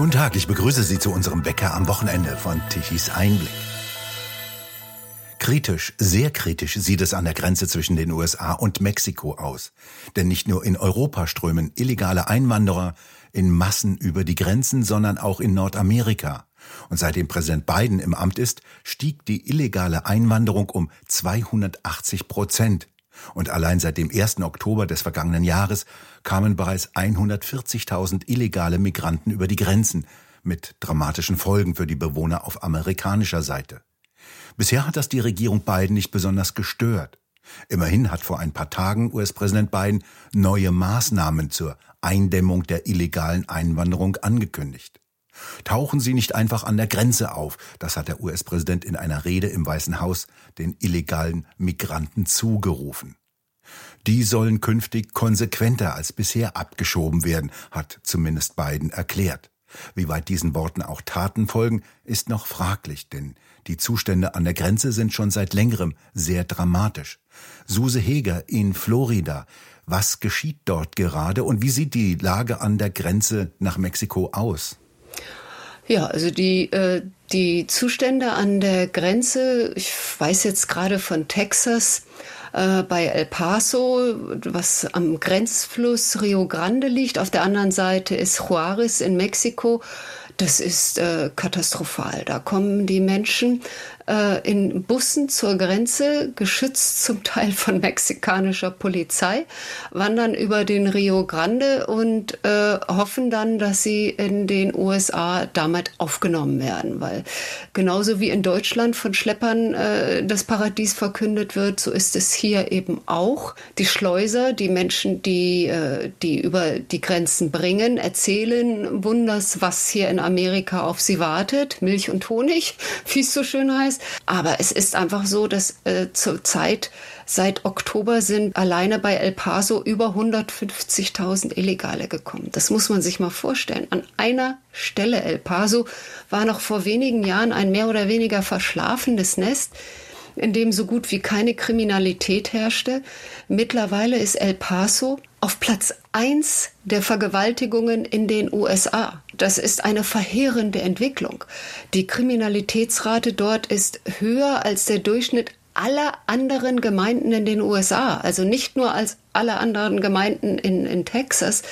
Guten Tag, ich begrüße Sie zu unserem Bäcker am Wochenende von Tichys Einblick. Kritisch, sehr kritisch sieht es an der Grenze zwischen den USA und Mexiko aus. Denn nicht nur in Europa strömen illegale Einwanderer in Massen über die Grenzen, sondern auch in Nordamerika. Und seitdem Präsident Biden im Amt ist, stieg die illegale Einwanderung um 280 Prozent. Und allein seit dem 1. Oktober des vergangenen Jahres kamen bereits 140.000 illegale Migranten über die Grenzen, mit dramatischen Folgen für die Bewohner auf amerikanischer Seite. Bisher hat das die Regierung Biden nicht besonders gestört. Immerhin hat vor ein paar Tagen US-Präsident Biden neue Maßnahmen zur Eindämmung der illegalen Einwanderung angekündigt. Tauchen Sie nicht einfach an der Grenze auf, das hat der US-Präsident in einer Rede im Weißen Haus den illegalen Migranten zugerufen. Die sollen künftig konsequenter als bisher abgeschoben werden, hat zumindest Biden erklärt. Wie weit diesen Worten auch Taten folgen, ist noch fraglich, denn die Zustände an der Grenze sind schon seit längerem sehr dramatisch. Suse Heger in Florida. Was geschieht dort gerade und wie sieht die Lage an der Grenze nach Mexiko aus? Ja, also die, äh, die Zustände an der Grenze, ich weiß jetzt gerade von Texas, äh, bei El Paso, was am Grenzfluss Rio Grande liegt. Auf der anderen Seite ist Juarez in Mexiko. Das ist äh, katastrophal. Da kommen die Menschen äh, in Bussen zur Grenze, geschützt zum Teil von mexikanischer Polizei, wandern über den Rio Grande und äh, hoffen dann, dass sie in den USA damit aufgenommen werden. Weil genauso wie in Deutschland von Schleppern äh, das Paradies verkündet wird, so ist es hier eben auch. Die Schleuser, die Menschen, die, äh, die über die Grenzen bringen, erzählen Wunders, was hier in Amerika auf sie wartet. Milch und Honig, wie es so schön heißt. Aber es ist einfach so, dass äh, zurzeit seit Oktober sind alleine bei El Paso über 150.000 Illegale gekommen. Das muss man sich mal vorstellen. An einer Stelle El Paso war noch vor wenigen Jahren ein mehr oder weniger verschlafenes Nest in dem so gut wie keine Kriminalität herrschte. Mittlerweile ist El Paso auf Platz 1 der Vergewaltigungen in den USA. Das ist eine verheerende Entwicklung. Die Kriminalitätsrate dort ist höher als der Durchschnitt aller anderen Gemeinden in den USA. Also nicht nur als alle anderen Gemeinden in, in Texas,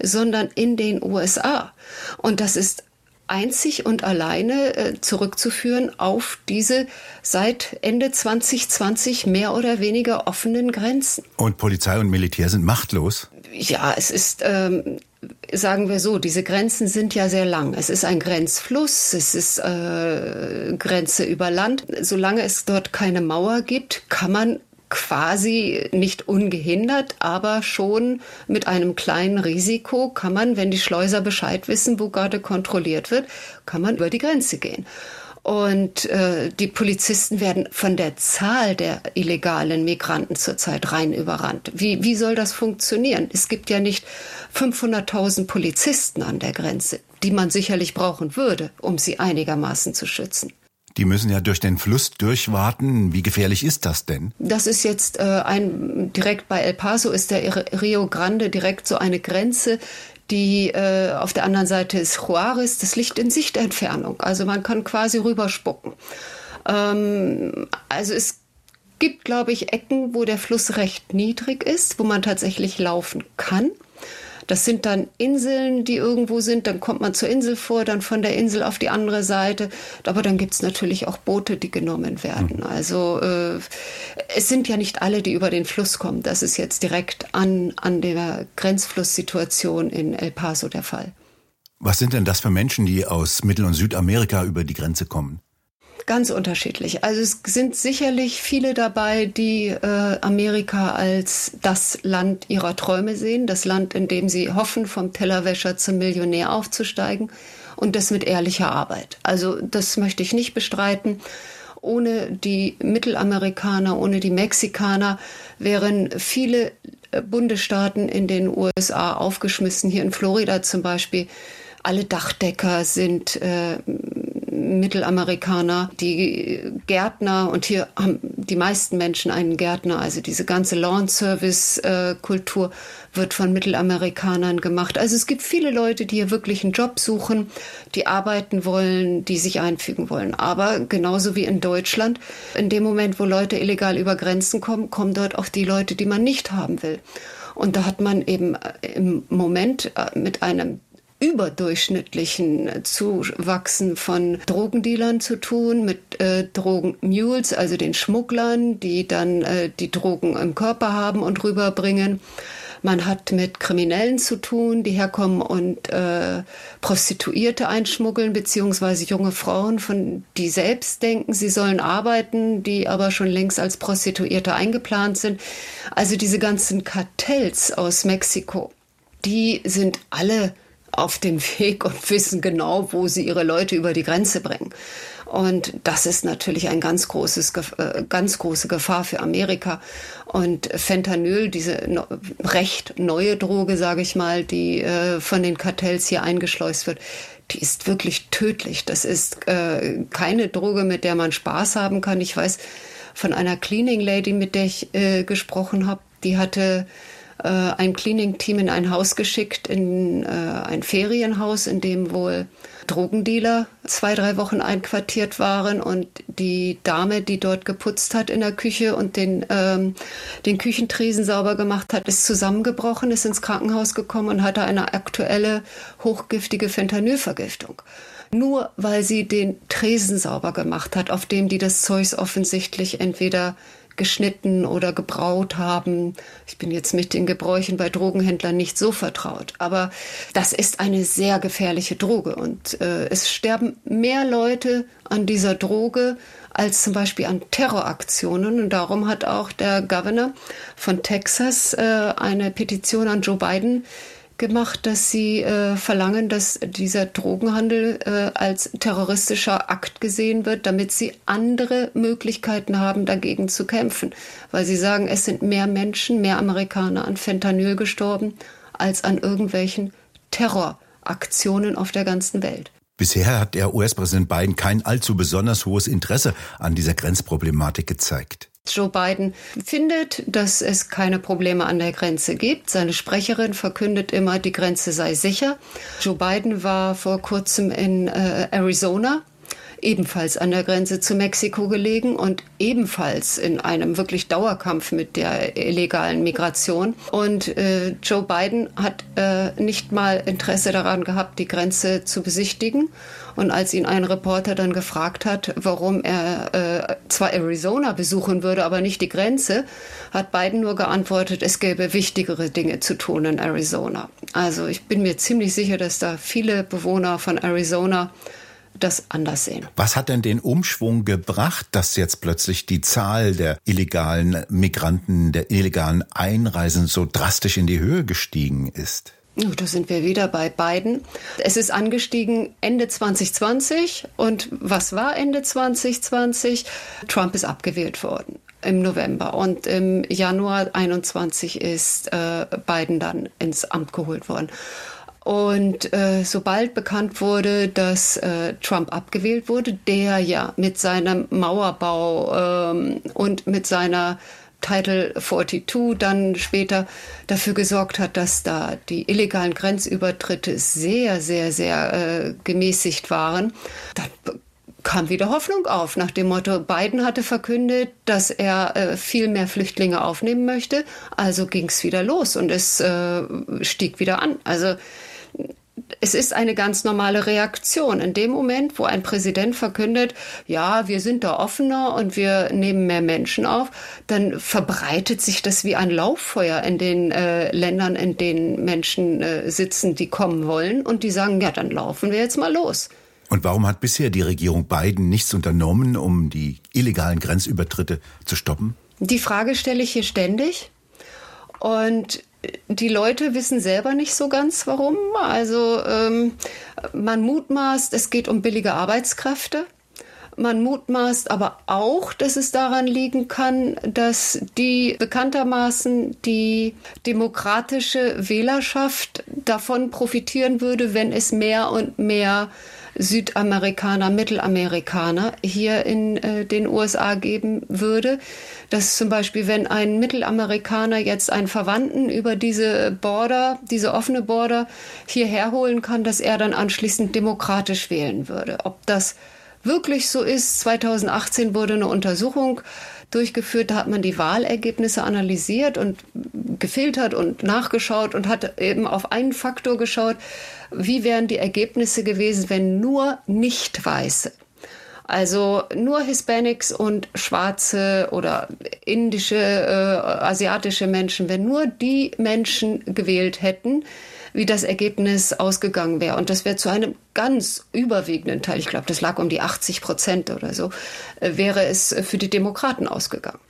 sondern in den USA. Und das ist einzig und alleine äh, zurückzuführen auf diese seit Ende 2020 mehr oder weniger offenen Grenzen. Und Polizei und Militär sind machtlos? Ja, es ist, ähm, sagen wir so, diese Grenzen sind ja sehr lang. Es ist ein Grenzfluss, es ist äh, Grenze über Land. Solange es dort keine Mauer gibt, kann man quasi nicht ungehindert, aber schon mit einem kleinen Risiko kann man, wenn die Schleuser Bescheid wissen, wo gerade kontrolliert wird, kann man über die Grenze gehen. Und äh, die Polizisten werden von der Zahl der illegalen Migranten zurzeit rein überrannt. Wie, wie soll das funktionieren? Es gibt ja nicht 500.000 Polizisten an der Grenze, die man sicherlich brauchen würde, um sie einigermaßen zu schützen. Die müssen ja durch den Fluss durchwarten. Wie gefährlich ist das denn? Das ist jetzt äh, ein direkt bei El Paso ist der Rio Grande direkt so eine Grenze, die äh, auf der anderen Seite ist Juarez, das liegt in Sichtentfernung. Also man kann quasi rüberspucken. Ähm, also es gibt, glaube ich, Ecken, wo der Fluss recht niedrig ist, wo man tatsächlich laufen kann. Das sind dann Inseln, die irgendwo sind. Dann kommt man zur Insel vor, dann von der Insel auf die andere Seite. Aber dann gibt es natürlich auch Boote, die genommen werden. Mhm. Also äh, es sind ja nicht alle, die über den Fluss kommen. Das ist jetzt direkt an, an der Grenzflusssituation in El Paso der Fall. Was sind denn das für Menschen, die aus Mittel- und Südamerika über die Grenze kommen? Ganz unterschiedlich. Also es sind sicherlich viele dabei, die äh, Amerika als das Land ihrer Träume sehen, das Land, in dem sie hoffen, vom Tellerwäscher zum Millionär aufzusteigen und das mit ehrlicher Arbeit. Also das möchte ich nicht bestreiten. Ohne die Mittelamerikaner, ohne die Mexikaner wären viele äh, Bundesstaaten in den USA aufgeschmissen. Hier in Florida zum Beispiel alle Dachdecker sind äh, Mittelamerikaner, die Gärtner und hier haben die meisten Menschen einen Gärtner. Also diese ganze Lawn-Service-Kultur wird von Mittelamerikanern gemacht. Also es gibt viele Leute, die hier wirklich einen Job suchen, die arbeiten wollen, die sich einfügen wollen. Aber genauso wie in Deutschland, in dem Moment, wo Leute illegal über Grenzen kommen, kommen dort auch die Leute, die man nicht haben will. Und da hat man eben im Moment mit einem überdurchschnittlichen Zuwachsen von Drogendealern zu tun, mit äh, Drogenmules, also den Schmugglern, die dann äh, die Drogen im Körper haben und rüberbringen. Man hat mit Kriminellen zu tun, die herkommen und äh, Prostituierte einschmuggeln, beziehungsweise junge Frauen, von die selbst denken, sie sollen arbeiten, die aber schon längst als Prostituierte eingeplant sind. Also diese ganzen Kartells aus Mexiko, die sind alle auf dem Weg und wissen genau, wo sie ihre Leute über die Grenze bringen. Und das ist natürlich ein ganz großes, äh, ganz große Gefahr für Amerika. Und Fentanyl, diese recht neue Droge, sage ich mal, die äh, von den Kartells hier eingeschleust wird, die ist wirklich tödlich. Das ist äh, keine Droge, mit der man Spaß haben kann. Ich weiß von einer Cleaning Lady, mit der ich gesprochen habe, die hatte äh, ein Cleaning-Team in ein Haus geschickt, in äh, ein Ferienhaus, in dem wohl Drogendealer zwei, drei Wochen einquartiert waren und die Dame, die dort geputzt hat in der Küche und den, ähm, den Küchentresen sauber gemacht hat, ist zusammengebrochen, ist ins Krankenhaus gekommen und hatte eine aktuelle hochgiftige Fentanylvergiftung. Nur weil sie den Tresen sauber gemacht hat, auf dem die das Zeugs offensichtlich entweder geschnitten oder gebraut haben. Ich bin jetzt mit den Gebräuchen bei Drogenhändlern nicht so vertraut, aber das ist eine sehr gefährliche Droge und äh, es sterben mehr Leute an dieser Droge als zum Beispiel an Terroraktionen. Und darum hat auch der Governor von Texas äh, eine Petition an Joe Biden gemacht, dass sie äh, verlangen, dass dieser Drogenhandel äh, als terroristischer Akt gesehen wird, damit sie andere Möglichkeiten haben, dagegen zu kämpfen. Weil sie sagen, es sind mehr Menschen, mehr Amerikaner an Fentanyl gestorben, als an irgendwelchen Terroraktionen auf der ganzen Welt. Bisher hat der US-Präsident Biden kein allzu besonders hohes Interesse an dieser Grenzproblematik gezeigt. Joe Biden findet, dass es keine Probleme an der Grenze gibt. Seine Sprecherin verkündet immer, die Grenze sei sicher. Joe Biden war vor kurzem in äh, Arizona ebenfalls an der Grenze zu Mexiko gelegen und ebenfalls in einem wirklich Dauerkampf mit der illegalen Migration. Und äh, Joe Biden hat äh, nicht mal Interesse daran gehabt, die Grenze zu besichtigen. Und als ihn ein Reporter dann gefragt hat, warum er äh, zwar Arizona besuchen würde, aber nicht die Grenze, hat Biden nur geantwortet, es gäbe wichtigere Dinge zu tun in Arizona. Also ich bin mir ziemlich sicher, dass da viele Bewohner von Arizona das anders sehen. Was hat denn den Umschwung gebracht, dass jetzt plötzlich die Zahl der illegalen Migranten, der illegalen Einreisen so drastisch in die Höhe gestiegen ist? Da sind wir wieder bei beiden. Es ist angestiegen Ende 2020 und was war Ende 2020? Trump ist abgewählt worden im November und im Januar 21 ist äh, Biden dann ins Amt geholt worden. Und äh, sobald bekannt wurde, dass äh, Trump abgewählt wurde, der ja mit seinem Mauerbau ähm, und mit seiner Title 42 dann später dafür gesorgt hat, dass da die illegalen Grenzübertritte sehr, sehr, sehr äh, gemäßigt waren, dann kam wieder Hoffnung auf nach dem Motto, Biden hatte verkündet, dass er äh, viel mehr Flüchtlinge aufnehmen möchte, also ging es wieder los und es äh, stieg wieder an. Also es ist eine ganz normale Reaktion. In dem Moment, wo ein Präsident verkündet, ja, wir sind da offener und wir nehmen mehr Menschen auf, dann verbreitet sich das wie ein Lauffeuer in den äh, Ländern, in denen Menschen äh, sitzen, die kommen wollen und die sagen, ja, dann laufen wir jetzt mal los. Und warum hat bisher die Regierung Biden nichts unternommen, um die illegalen Grenzübertritte zu stoppen? Die Frage stelle ich hier ständig. Und die Leute wissen selber nicht so ganz warum. Also ähm, man mutmaßt, es geht um billige Arbeitskräfte. Man mutmaßt aber auch, dass es daran liegen kann, dass die bekanntermaßen die demokratische Wählerschaft davon profitieren würde, wenn es mehr und mehr Südamerikaner, Mittelamerikaner hier in äh, den USA geben würde. Dass zum Beispiel, wenn ein Mittelamerikaner jetzt einen Verwandten über diese Border, diese offene Border hierher holen kann, dass er dann anschließend demokratisch wählen würde. Ob das wirklich so ist, 2018 wurde eine Untersuchung durchgeführt. Da hat man die Wahlergebnisse analysiert und gefiltert und nachgeschaut und hat eben auf einen Faktor geschaut, wie wären die Ergebnisse gewesen, wenn nur Nicht-Weiße also nur Hispanics und schwarze oder indische, äh, asiatische Menschen, wenn nur die Menschen gewählt hätten, wie das Ergebnis ausgegangen wäre. Und das wäre zu einem ganz überwiegenden Teil, ich glaube, das lag um die 80 Prozent oder so, äh, wäre es für die Demokraten ausgegangen.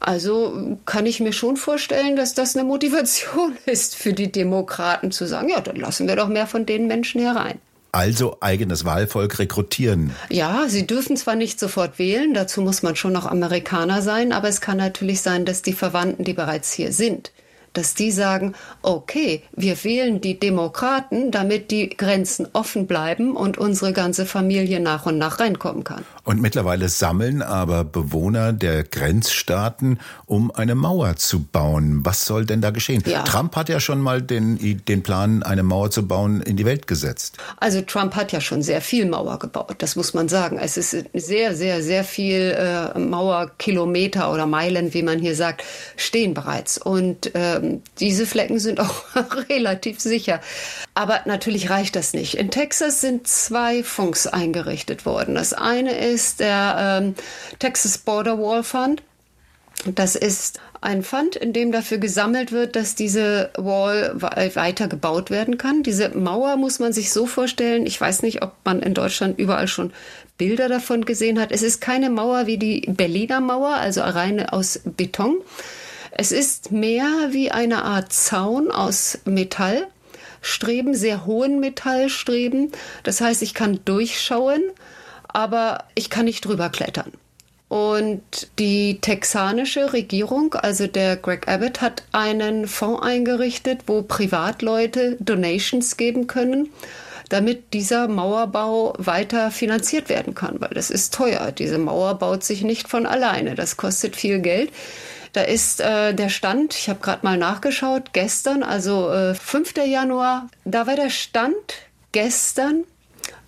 Also kann ich mir schon vorstellen, dass das eine Motivation ist für die Demokraten zu sagen, ja, dann lassen wir doch mehr von den Menschen herein. Also eigenes Wahlvolk rekrutieren. Ja, sie dürfen zwar nicht sofort wählen, dazu muss man schon noch Amerikaner sein, aber es kann natürlich sein, dass die Verwandten, die bereits hier sind, dass die sagen, okay, wir wählen die Demokraten, damit die Grenzen offen bleiben und unsere ganze Familie nach und nach reinkommen kann. Und mittlerweile sammeln aber Bewohner der Grenzstaaten, um eine Mauer zu bauen. Was soll denn da geschehen? Ja. Trump hat ja schon mal den, den Plan, eine Mauer zu bauen, in die Welt gesetzt. Also Trump hat ja schon sehr viel Mauer gebaut, das muss man sagen. Es ist sehr, sehr, sehr viel äh, Mauerkilometer oder Meilen, wie man hier sagt, stehen bereits. Und ähm, diese Flecken sind auch relativ sicher. Aber natürlich reicht das nicht. In Texas sind zwei Funks eingerichtet worden. Das eine ist der ähm, Texas Border Wall Fund. Das ist ein Fund, in dem dafür gesammelt wird, dass diese Wall weiter gebaut werden kann. Diese Mauer muss man sich so vorstellen. Ich weiß nicht, ob man in Deutschland überall schon Bilder davon gesehen hat. Es ist keine Mauer wie die Berliner Mauer, also rein aus Beton, es ist mehr wie eine Art Zaun aus Metall. Streben, sehr hohen Metallstreben. Das heißt, ich kann durchschauen, aber ich kann nicht drüber klettern. Und die texanische Regierung, also der Greg Abbott, hat einen Fonds eingerichtet, wo Privatleute Donations geben können, damit dieser Mauerbau weiter finanziert werden kann, weil das ist teuer. Diese Mauer baut sich nicht von alleine. Das kostet viel Geld. Da ist äh, der Stand, ich habe gerade mal nachgeschaut, gestern, also äh, 5. Januar, da war der Stand gestern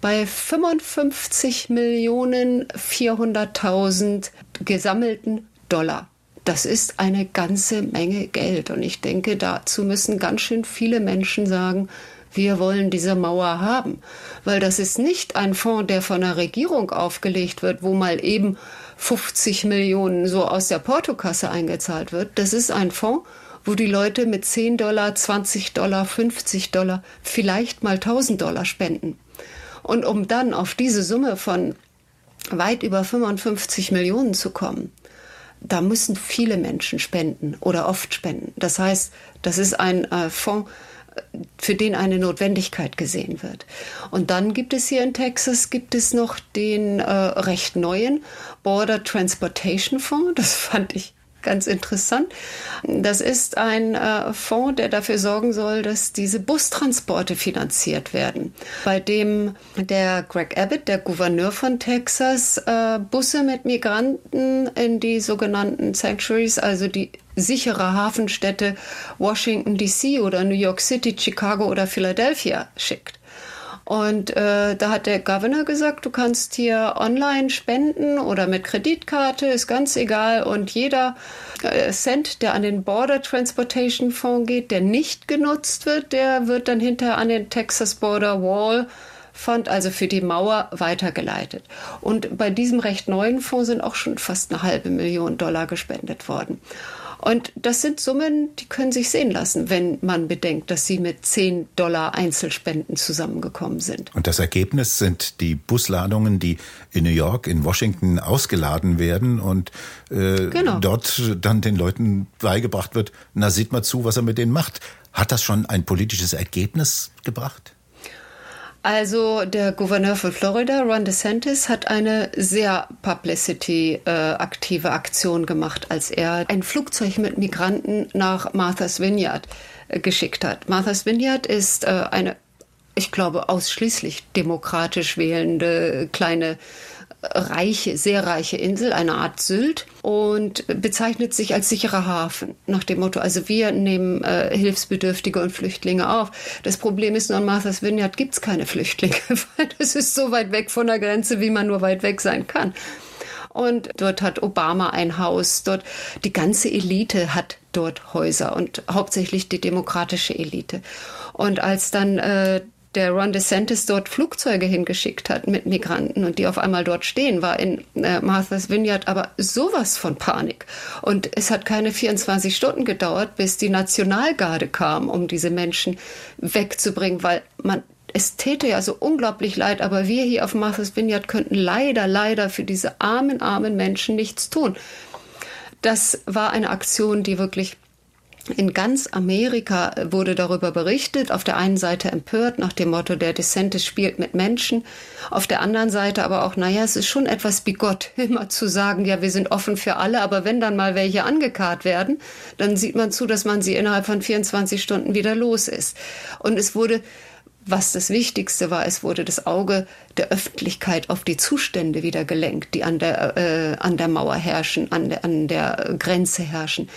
bei 55 Millionen 400.000 gesammelten Dollar. Das ist eine ganze Menge Geld. Und ich denke, dazu müssen ganz schön viele Menschen sagen, wir wollen diese Mauer haben. Weil das ist nicht ein Fonds, der von der Regierung aufgelegt wird, wo mal eben 50 Millionen so aus der Portokasse eingezahlt wird. Das ist ein Fonds, wo die Leute mit 10 Dollar, 20 Dollar, 50 Dollar, vielleicht mal 1000 Dollar spenden. Und um dann auf diese Summe von weit über 55 Millionen zu kommen, da müssen viele Menschen spenden oder oft spenden. Das heißt, das ist ein äh, Fonds, für den eine Notwendigkeit gesehen wird. Und dann gibt es hier in Texas gibt es noch den äh, recht neuen Border Transportation Fonds. Das fand ich ganz interessant. Das ist ein äh, Fonds, der dafür sorgen soll, dass diese Bustransporte finanziert werden, bei dem der Greg Abbott, der Gouverneur von Texas, äh, Busse mit Migranten in die sogenannten Sanctuaries, also die sichere Hafenstädte Washington DC oder New York City, Chicago oder Philadelphia schickt. Und äh, da hat der Governor gesagt, du kannst hier online spenden oder mit Kreditkarte, ist ganz egal. Und jeder äh, Cent, der an den Border Transportation Fonds geht, der nicht genutzt wird, der wird dann hinterher an den Texas Border Wall Fund, also für die Mauer, weitergeleitet. Und bei diesem recht neuen Fonds sind auch schon fast eine halbe Million Dollar gespendet worden. Und das sind Summen, die können sich sehen lassen, wenn man bedenkt, dass sie mit 10 Dollar Einzelspenden zusammengekommen sind. Und das Ergebnis sind die Busladungen, die in New York, in Washington ausgeladen werden und äh, genau. dort dann den Leuten beigebracht wird, na sieht mal zu, was er mit denen macht. Hat das schon ein politisches Ergebnis gebracht? Also der Gouverneur von Florida, Ron DeSantis, hat eine sehr publicity-aktive äh, Aktion gemacht, als er ein Flugzeug mit Migranten nach Martha's Vineyard äh, geschickt hat. Martha's Vineyard ist äh, eine ich glaube, ausschließlich demokratisch wählende kleine reiche, sehr reiche Insel, eine Art Sylt und bezeichnet sich als sicherer Hafen nach dem Motto, also wir nehmen äh, Hilfsbedürftige und Flüchtlinge auf. Das Problem ist nur, an Martha's Vineyard gibt es keine Flüchtlinge, weil das ist so weit weg von der Grenze, wie man nur weit weg sein kann. Und dort hat Obama ein Haus, dort die ganze Elite hat dort Häuser und hauptsächlich die demokratische Elite. Und als dann äh, der Ron DeSantis dort Flugzeuge hingeschickt hat mit Migranten und die auf einmal dort stehen, war in äh, Martha's Vineyard aber sowas von Panik. Und es hat keine 24 Stunden gedauert, bis die Nationalgarde kam, um diese Menschen wegzubringen, weil man es täte ja so unglaublich leid, aber wir hier auf Martha's Vineyard könnten leider, leider für diese armen, armen Menschen nichts tun. Das war eine Aktion, die wirklich in ganz Amerika wurde darüber berichtet, auf der einen Seite empört nach dem Motto, der DeSantis spielt mit Menschen, auf der anderen Seite aber auch, naja, es ist schon etwas bigott, immer zu sagen, ja, wir sind offen für alle, aber wenn dann mal welche angekarrt werden, dann sieht man zu, dass man sie innerhalb von 24 Stunden wieder los ist. Und es wurde was das Wichtigste war, es wurde das Auge der Öffentlichkeit auf die Zustände wieder gelenkt, die an der, äh, an der Mauer herrschen, an der, an der Grenze herrschen.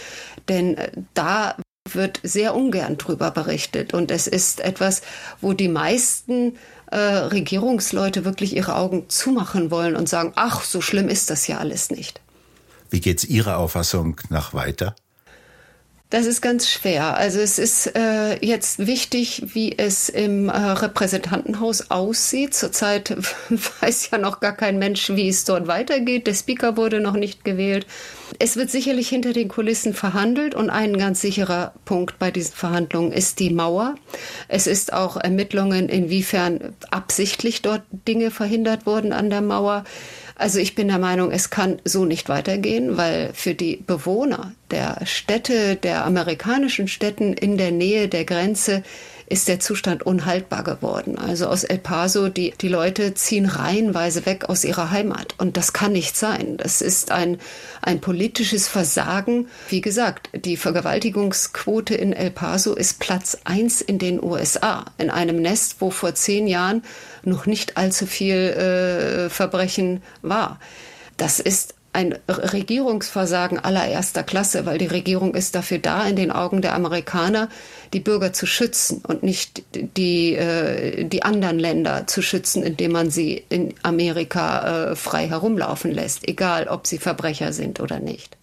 Denn äh, da wird sehr ungern drüber berichtet. Und es ist etwas, wo die meisten äh, Regierungsleute wirklich ihre Augen zumachen wollen und sagen, ach, so schlimm ist das ja alles nicht. Wie geht's Ihrer Auffassung nach weiter? Das ist ganz schwer. Also es ist äh, jetzt wichtig, wie es im äh, Repräsentantenhaus aussieht. Zurzeit weiß ja noch gar kein Mensch, wie es dort weitergeht. Der Speaker wurde noch nicht gewählt. Es wird sicherlich hinter den Kulissen verhandelt und ein ganz sicherer Punkt bei diesen Verhandlungen ist die Mauer. Es ist auch Ermittlungen, inwiefern absichtlich dort Dinge verhindert wurden an der Mauer. Also ich bin der Meinung, es kann so nicht weitergehen, weil für die Bewohner der Städte, der amerikanischen Städten in der Nähe der Grenze ist der Zustand unhaltbar geworden. Also aus El Paso, die, die Leute ziehen reihenweise weg aus ihrer Heimat. Und das kann nicht sein. Das ist ein, ein politisches Versagen. Wie gesagt, die Vergewaltigungsquote in El Paso ist Platz eins in den USA. In einem Nest, wo vor zehn Jahren noch nicht allzu viel äh, Verbrechen war. Das ist ein Regierungsversagen allererster Klasse, weil die Regierung ist dafür da, in den Augen der Amerikaner die Bürger zu schützen und nicht die, äh, die anderen Länder zu schützen, indem man sie in Amerika äh, frei herumlaufen lässt, egal ob sie Verbrecher sind oder nicht.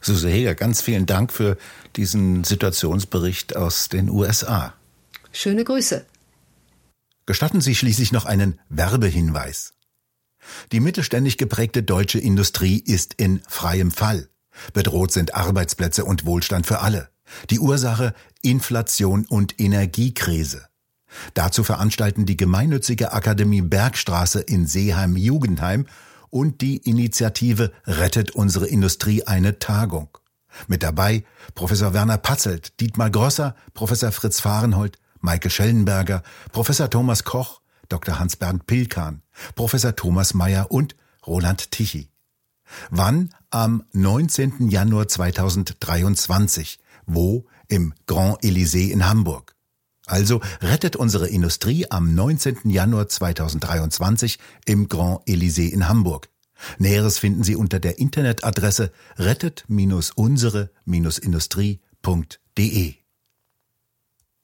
Suse Heger, ganz vielen Dank für diesen Situationsbericht aus den USA. Schöne Grüße. Gestatten Sie schließlich noch einen Werbehinweis. Die mittelständig geprägte deutsche Industrie ist in freiem Fall. Bedroht sind Arbeitsplätze und Wohlstand für alle. Die Ursache Inflation und Energiekrise. Dazu veranstalten die gemeinnützige Akademie Bergstraße in Seeheim-Jugendheim und die Initiative Rettet unsere Industrie eine Tagung. Mit dabei Professor Werner Patzelt, Dietmar Grosser, Professor Fritz Fahrenhold, Michael Schellenberger, Professor Thomas Koch, Dr. Hans-Bernd Pilkan, Professor Thomas Mayer und Roland Tichy. Wann? Am 19. Januar 2023. Wo? Im Grand Elysée in Hamburg. Also rettet unsere Industrie am 19. Januar 2023 im Grand Elysée in Hamburg. Näheres finden Sie unter der Internetadresse rettet-unsere-industrie.de.